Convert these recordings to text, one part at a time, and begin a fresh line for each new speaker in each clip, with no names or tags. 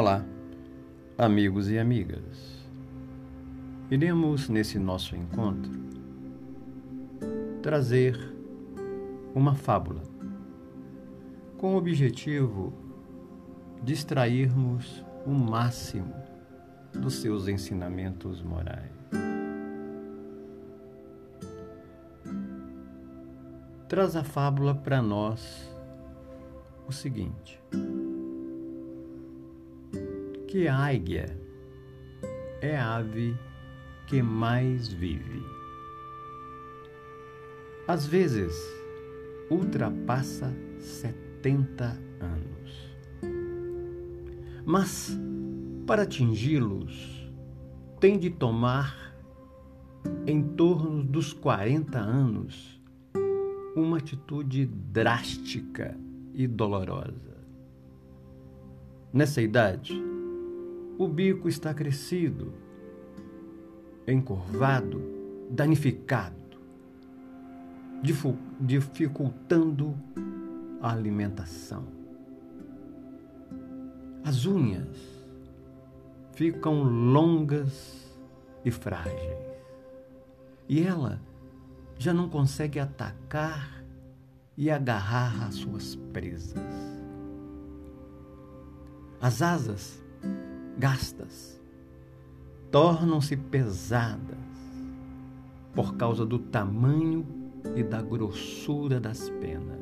Olá, amigos e amigas. Iremos, nesse nosso encontro, trazer uma fábula com o objetivo de extrairmos o máximo dos seus ensinamentos morais. Traz a fábula para nós o seguinte: que a águia é a ave que mais vive. Às vezes, ultrapassa 70 anos. Mas, para atingi-los, tem de tomar, em torno dos 40 anos, uma atitude drástica e dolorosa. Nessa idade, o bico está crescido, encurvado, danificado, dificultando a alimentação. As unhas ficam longas e frágeis. E ela já não consegue atacar e agarrar as suas presas. As asas gastas, tornam-se pesadas por causa do tamanho e da grossura das penas.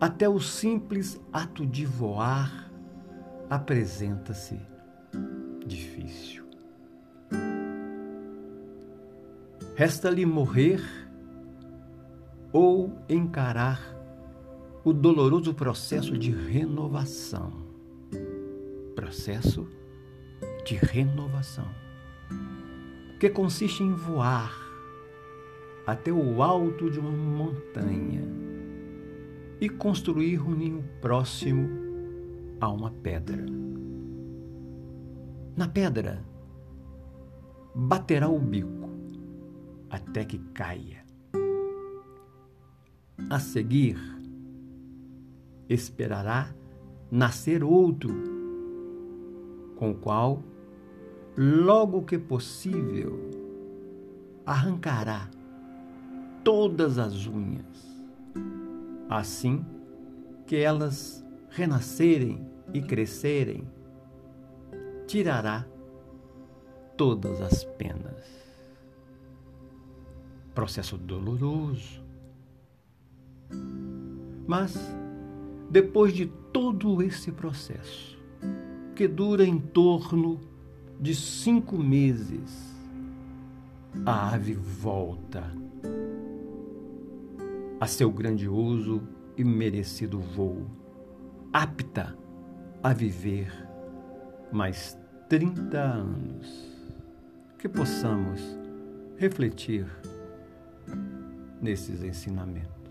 Até o simples ato de voar apresenta-se difícil. Resta-lhe morrer ou encarar o doloroso processo de renovação processo de renovação, que consiste em voar até o alto de uma montanha e construir um ninho próximo a uma pedra. Na pedra, baterá o bico até que caia. A seguir, esperará nascer outro com o qual, logo que possível, arrancará todas as unhas, assim que elas renascerem e crescerem, tirará todas as penas. Processo doloroso. Mas, depois de todo esse processo, que dura em torno de cinco meses, a ave volta a seu grandioso e merecido voo, apta a viver mais 30 anos. Que possamos refletir nesses ensinamentos.